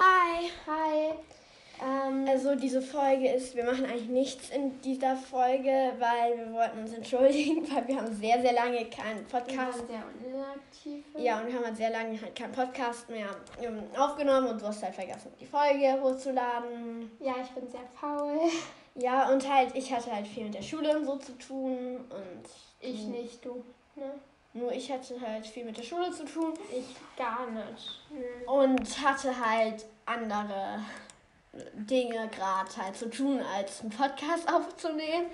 Hi. Hi. Ähm, Also diese Folge ist, wir machen eigentlich nichts in dieser Folge, weil wir wollten uns entschuldigen, weil wir haben sehr, sehr lange keinen wir Podcast. waren sehr inaktiv. Ja, und wir haben halt sehr lange halt keinen Podcast mehr ähm, aufgenommen und du hast halt vergessen, die Folge hochzuladen. Ja, ich bin sehr faul. Ja, und halt, ich hatte halt viel mit der Schule und so zu tun und Ich nicht, du. Ne? Nur ich hatte halt viel mit der Schule zu tun Ich gar nicht. Hm. und hatte halt andere Dinge gerade halt zu tun, als einen Podcast aufzunehmen.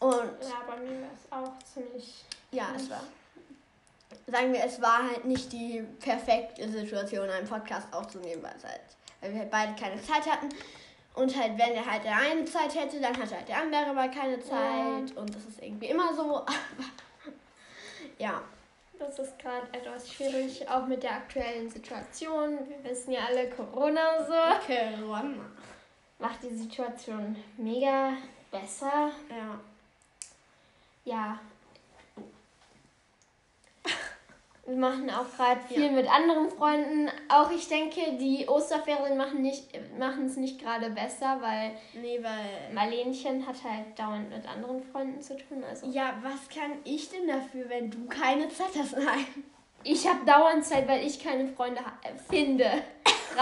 Und Ja, bei mir war es auch ziemlich. ja, es war, sagen wir, es war halt nicht die perfekte Situation, einen Podcast aufzunehmen, weil, es halt, weil wir halt beide keine Zeit hatten. Und halt, wenn er halt der eine Zeit hätte, dann hatte halt der andere mal keine Zeit. Und das ist irgendwie immer so. ja. Das ist gerade etwas schwierig, auch mit der aktuellen Situation. Wir wissen ja alle, Corona so. Corona. Macht die Situation mega besser. Ja. Ja. Wir machen auch gerade viel Ja. mit anderen Freunden. Auch ich denke, die Osterferien machen nicht machen es nicht gerade besser, weil Nee, weil. Marlenchen hat halt dauernd mit anderen Freunden zu tun. Also Ja, was kann ich denn dafür, wenn du keine Zeit hast? Nein. ich habe dauernd Zeit, weil ich keine Freunde finde.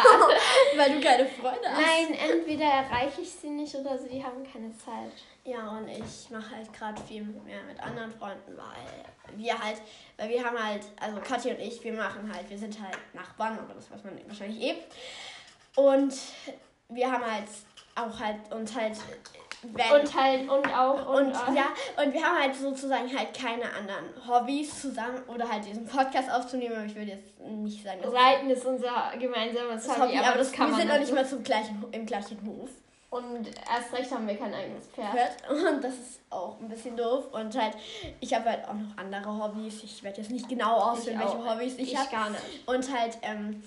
Gerade. weil du keine Freunde hast. Nein, entweder erreiche ich sie nicht oder sie haben keine Zeit. Ja, und ich mache halt gerade viel mehr mit anderen Freunden, weil wir halt, weil wir haben halt, also Kathi und ich, wir machen halt, wir sind halt Nachbarn, aber das weiß man wahrscheinlich eh. Und wir haben halt auch halt uns halt, wenn, Und halt und auch und, und auch. ja, und wir haben halt sozusagen halt keine anderen Hobbys zusammen oder halt diesen Podcast aufzunehmen, aber ich würde jetzt nicht sagen, dass Reiten ist unser gemeinsames das Hobby, Hobby, aber das, kann wir man sind noch nicht so. mal zum gleichen, im gleichen Hof. Und erst recht haben wir kein eigenes Pferd. Und das ist auch ein bisschen doof. Und halt, ich habe halt auch noch andere Hobbys. Ich werde jetzt nicht genau ausführen, welche. Hobbys ich, Ich habe. gar nicht. Und halt, ähm,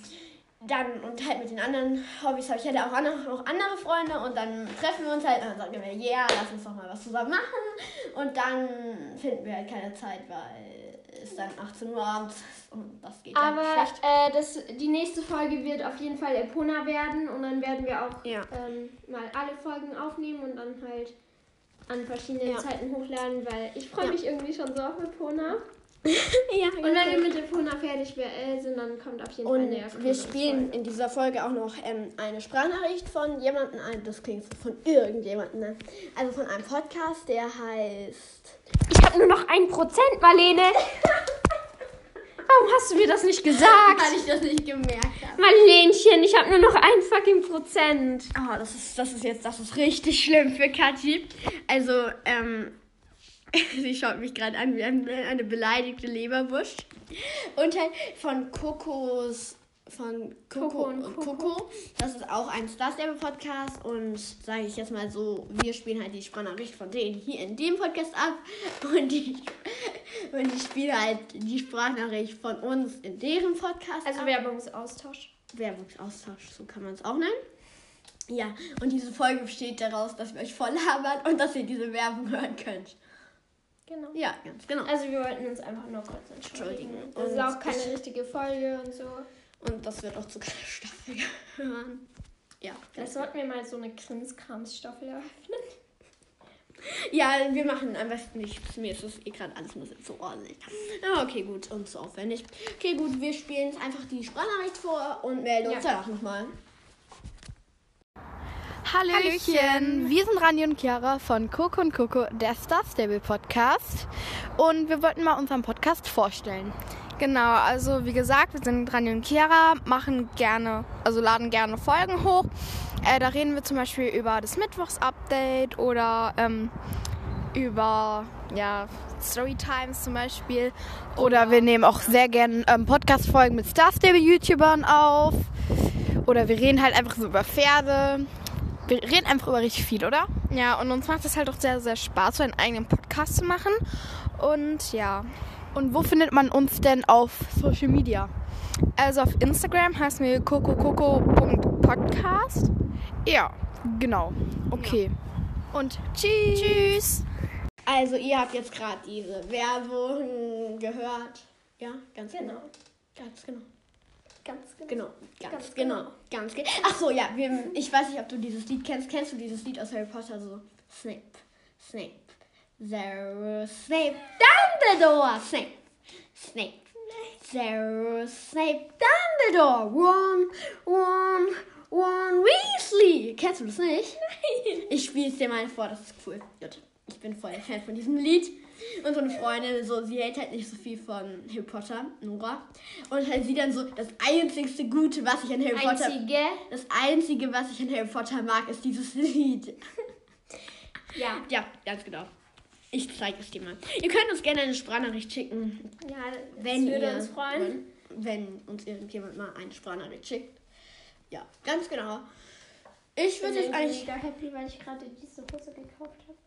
dann, und halt mit den anderen Hobbys habe ich halt auch andere, noch andere Freunde. Und dann treffen wir uns halt und dann sagen wir, ja, yeah, lass uns doch mal was zusammen machen. Und dann finden wir halt keine Zeit, weil es dann 18 Uhr abends ist. Und das geht dann Aber schlecht. äh, das, die nächste Folge wird auf jeden Fall Epona werden und dann werden wir auch Ja. ähm, mal alle Folgen aufnehmen und dann halt an verschiedenen Ja. Zeiten hochladen, weil ich freue Ja. mich irgendwie schon so auf Epona. ja, Und wenn wir mit Epona fertig äh, sind, dann kommt auf jeden Fall Und eine wir Erkundungsfolge. spielen in dieser Folge auch noch ähm, eine Sprachnachricht von jemandem ein. Das klingt so von irgendjemandem. Ne? Also von einem Podcast, der heißt. Ich habe nur noch ein Prozent, Marlene. Warum hast du mir das nicht gesagt? Weil ich das nicht gemerkt habe. Marlenchen, ich habe nur noch ein fucking Prozent. Oh, das ist, das ist jetzt, das ist richtig schlimm für Kathi. Also, ähm, sie schaut mich gerade an wie ein- eine beleidigte Leberwurst. Und halt von Kokos, von Coco Coco und Coco. Coco. Das ist auch ein Star Podcast und sage ich jetzt mal so, wir spielen halt die Sprachnachricht von denen hier in dem Podcast ab und die, und die spielen halt die Sprachnachricht von uns in deren Podcast Also ab. Werbungsaustausch. Werbungsaustausch, so kann man es auch nennen. Ja, und diese Folge besteht daraus, dass wir euch voll labern und dass ihr diese Werbung hören könnt. Genau. Ja, ganz genau. Also wir wollten uns einfach nur kurz entschuldigen. Entschuldigen. Das ist auch keine ich- richtige Folge und so. Und das wird auch zu keiner Staffel gehören. Ja, Vielleicht sollten wir mal so eine Krimskrams-Staffel eröffnen. ja, wir machen am besten nichts. Mir ist das eh gerade alles ein bisschen zu ordentlich. Ja, okay, gut. Und zu aufwendig. Okay, gut, wir spielen jetzt einfach die Sprachnachricht vor und melden uns Ja. danach nochmal. Hallöchen. wir sind Rani und Chiara von Coco und Coco, der Star Stable Podcast. Und wir wollten mal unseren Podcast vorstellen. Genau, also wie gesagt, wir sind Rani und Chiara, machen gerne, also laden gerne Folgen hoch. Äh, da reden wir zum Beispiel über das Mittwochs-Update oder ähm, über ja, Storytimes zum Beispiel. Oder wir nehmen auch sehr gerne ähm, Podcast-Folgen mit Star Stable-YouTubern auf. Oder wir reden halt einfach so über Pferde. Wir reden einfach über richtig viel, oder? Ja, und uns macht es halt auch sehr, sehr Spaß, so einen eigenen Podcast zu machen. Und ja. Und wo findet man uns denn auf Social Media? Also auf Instagram heißen wir cocococo.podcast. Ja, genau. Okay. Und tschüss. Tschüss. Also, ihr habt jetzt gerade diese Werbung gehört. Ja, ganz genau. Genau. Ganz genau. Ganz genau. Genau, ganz, Ganz genau, genau. ganz genau. Ach so, ja, wir, ich weiß nicht, ob du dieses Lied kennst. Kennst du dieses Lied aus Harry Potter? So, Snape, Snape, Severus Snape, Dumbledore, Snape, Snape, Severus Snape, Dumbledore, Ron, Ron, Ron Weasley. Kennst du das nicht? Nein. Ich spiele es dir mal vor, das ist cool. Gut. Ich bin voll Fan von diesem Lied. Und so eine Freundin, so, sie hält halt nicht so viel von Harry Potter, Nora. Und halt sie dann so, das einzigste Gute, was ich an Harry Potter... Einzige. Das Einzige, was ich an Harry Potter mag, ist dieses Lied. Ja. Ja, ganz genau. Ich zeige es dir mal. Ihr könnt uns gerne eine Sprachnachricht schicken, Ja, das wenn würde ihr uns freuen. wollt. wenn uns irgendjemand mal eine Sprachnachricht schickt. Ja, ganz genau. Ich Ich bin würde jetzt eigentlich. mega happy, weil ich gerade diese Hose gekauft habe.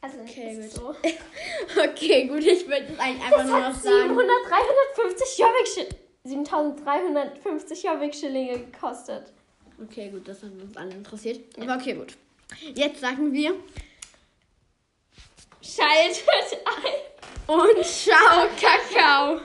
Also Okay, gut. so. Okay, gut, ich würde jetzt eigentlich einfach Das nur noch hat sagen. 700, 350 Jobbik 7350 Jobbik-Schillinge gekostet. Okay, gut, das hat uns alle interessiert. Aber okay, gut. Jetzt sagen wir Schaltet ein. und ciao, Kakao.